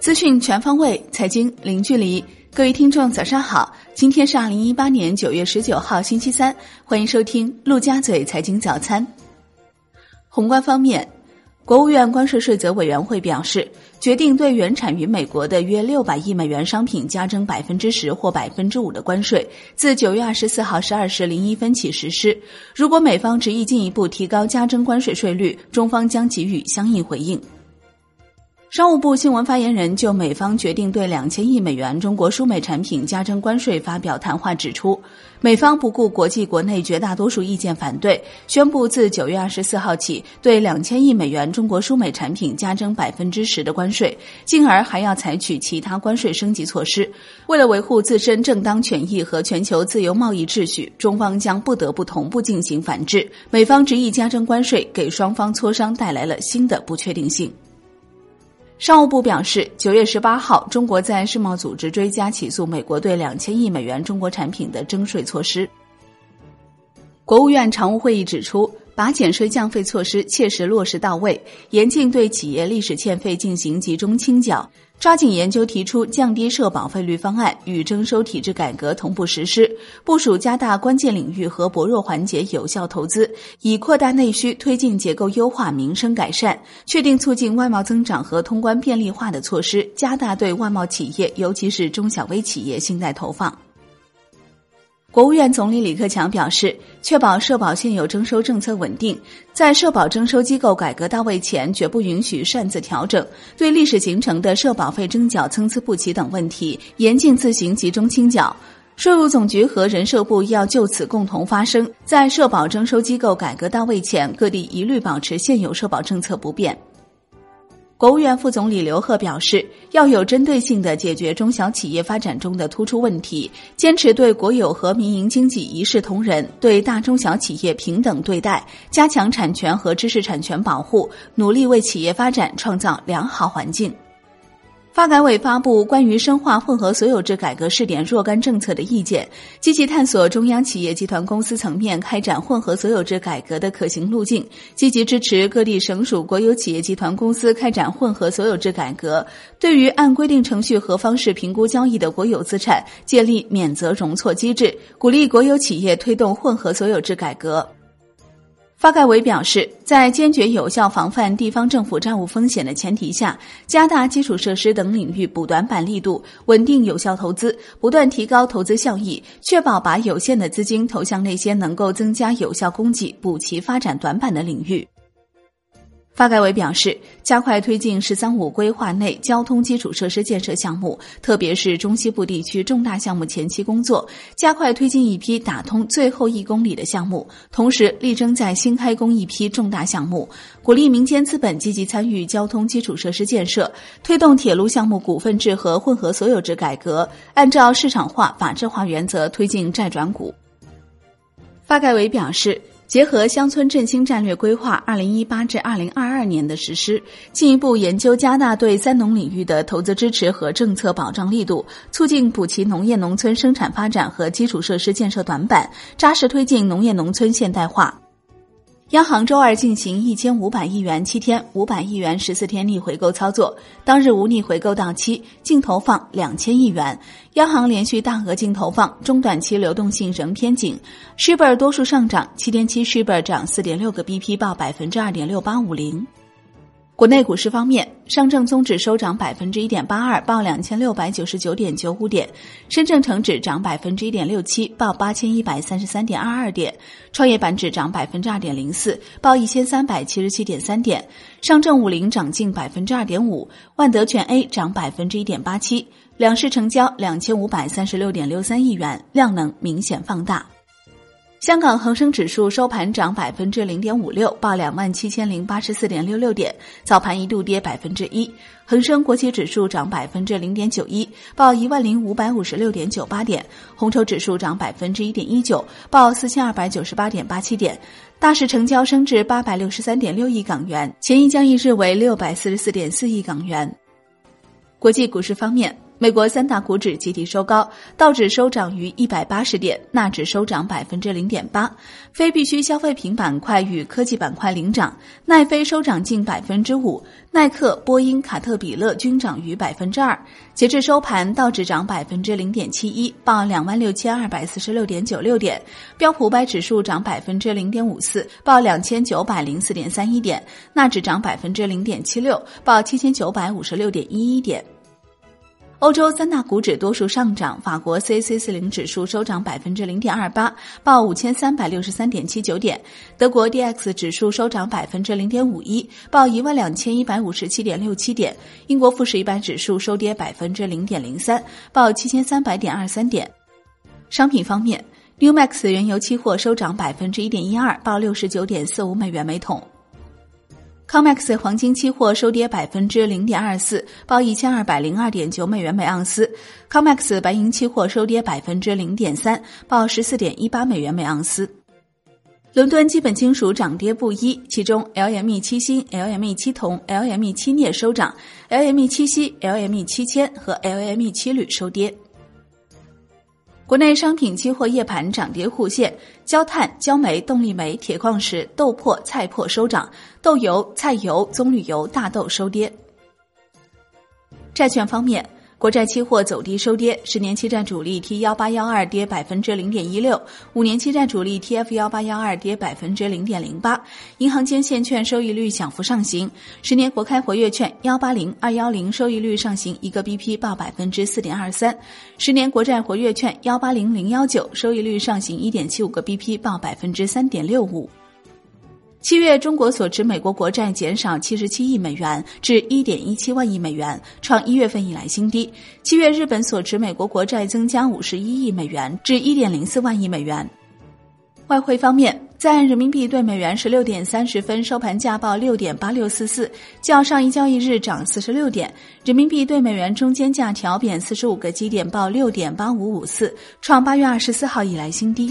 资讯全方位，财经零距离。各位听众，早上好！今天是二零一八年九月十九号，星期三。欢迎收听陆家嘴财经早餐。宏观方面，国务院关税税则委员会表示，决定对原产于美国的约六百亿美元商品加征百分之十或百分之五的关税，自九月二十四号十二时零一分起实施。如果美方执意进一步提高加征关税税率，中方将给予相应回应。商务部新闻发言人就美方决定对两千亿美元中国输美产品加征关税发表谈话，指出，美方不顾国际国内绝大多数意见反对，宣布自九月二十四号起对两千亿美元中国输美产品加征百分之十的关税，进而还要采取其他关税升级措施。为了维护自身正当权益和全球自由贸易秩序，中方将不得不同步进行反制。美方执意加征关税，给双方磋商带来了新的不确定性。商务部表示，九月十八号，中国在世贸组织追加起诉美国对两千亿美元中国产品的征税措施。国务院常务会议指出。把减税降费措施切实落实到位，严禁对企业历史欠费进行集中清缴，抓紧研究提出降低社保费率方案，与征收体制改革同步实施，部署加大关键领域和薄弱环节有效投资，以扩大内需、推进结构优化、民生改善，确定促进外贸增长和通关便利化的措施，加大对外贸企业，尤其是中小微企业信贷投放。国务院总理李克强表示，确保社保现有征收政策稳定，在社保征收机构改革到位前，绝不允许擅自调整。对历史形成的社保费征缴参差不齐等问题，严禁自行集中清缴。税务总局和人社部要就此共同发声，在社保征收机构改革到位前，各地一律保持现有社保政策不变。国务院副总理刘鹤表示，要有针对性地解决中小企业发展中的突出问题，坚持对国有和民营经济一视同仁，对大中小企业平等对待，加强产权和知识产权保护，努力为企业发展创造良好环境。发改委发布关于深化混合所有制改革试点若干政策的意见，积极探索中央企业集团公司层面开展混合所有制改革的可行路径，积极支持各地省属国有企业集团公司开展混合所有制改革。对于按规定程序和方式评估交易的国有资产，建立免责容错机制，鼓励国有企业推动混合所有制改革。发改委表示，在坚决有效防范地方政府债务风险的前提下，加大基础设施等领域补短板力度，稳定有效投资，不断提高投资效益，确保把有限的资金投向那些能够增加有效供给、补齐发展短板的领域。发改委表示，加快推进“十三五”规划内交通基础设施建设项目，特别是中西部地区重大项目前期工作，加快推进一批打通最后一公里的项目，同时力争在新开工一批重大项目，鼓励民间资本积极参与交通基础设施建设，推动铁路项目股份制和混合所有制改革，按照市场化、法治化原则推进债转股。发改委表示。结合乡村振兴战略规划（二零一八至二零二二年）的实施，进一步研究加大对“三农”领域的投资支持和政策保障力度，促进补齐农业农村生产发展和基础设施建设短板，扎实推进农业农村现代化。央行周二进行一千五百亿元七天、五百亿元十四天逆回购操作，当日无逆回购到期，净投放两千亿元。央行连续大额净投放，中短期流动性仍偏紧。s h i b r 多数上涨，七天期 s h i b r 涨四点六个 bp，报百分之二点六八五零。国内股市方面，上证综指收涨百分之一点八二，报两千六百九十九点九五点；深证成指涨百分之一点六七，报八千一百三十三点二二点；创业板指涨百分之二点零四，报一千三百七十七点三点；上证五零涨近百分之二点五，万德全 A 涨百分之一点八七。两市成交两千五百三十六点六三亿元，量能明显放大。香港恒生指数收盘涨百分之零点五六，报两万七千零八十四点六六点，早盘一度跌百分之一。恒生国企指数涨百分之零点九一，报一万零五百五十六点九八点。红筹指数涨百分之一点一九，报四千二百九十八点八七点。大市成交升至八百六十三点六亿港元，前一交易日为六百四十四点四亿港元。国际股市方面。美国三大股指集体收高，道指收涨于一百八十点，纳指收涨百分之零点八。非必需消费品板块与科技板块领涨，奈飞收涨近百分之五，耐克、波音、卡特彼勒均涨逾百分之二。截至收盘，道指涨百分之零点七一，报两万六千二百四十六点九六点；标普五百指数涨百分之零点五四，报两千九百零四点三一点；纳指涨百分之零点七六，报七千九百五十六点一一点。欧洲三大股指多数上涨，法国 c c 四零指数收涨百分之零点二八，报五千三百六十三点七九点；德国 D X 指数收涨百分之零点五一，报一万两千一百五十七点六七点；英国富时一百指数收跌百分之零点零三，报七千三百点二三点。商品方面，New Max 原油期货收涨百分之一点一二，报六十九点四五美元每桶。COMEX 黄金期货收跌百分之零点二四，报一千二百零二点九美元每盎司。COMEX 白银期货收跌百分之零点三，报十四点一八美元每盎司。伦敦基本金属涨跌不一，其中 LME 七锌、LME 七铜、LME 七镍收涨，LME 七锡、LME 七铅和 LME 七铝收跌。国内商品期货夜盘涨跌互现，焦炭、焦煤、动力煤、铁矿石、豆粕、菜粕收涨，豆油、菜油、棕榈油、大豆收跌。债券方面。国债期货走低收跌，十年期债主力 T 幺八幺二跌百分之零点一六，五年期债主力 TF 幺八幺二跌百分之零点零八。银行间现券收益率小幅上行，十年国开活跃券幺八零二幺零收益率上行一个 BP 报百分之四点二三，十年国债活跃券幺八零零幺九收益率上行一点七五个 BP 报百分之三点六五。七月，中国所持美国国债减少七十七亿美元，至一点一七万亿美元，创一月份以来新低。七月，日本所持美国国债增加五十一亿美元，至一点零四万亿美元。外汇方面，在人民币对美元十六点三十分收盘价报六点八六四四，较上一交易日涨四十六点，人民币对美元中间价调贬四十五个基点，报六点八五五四，创八月二十四号以来新低。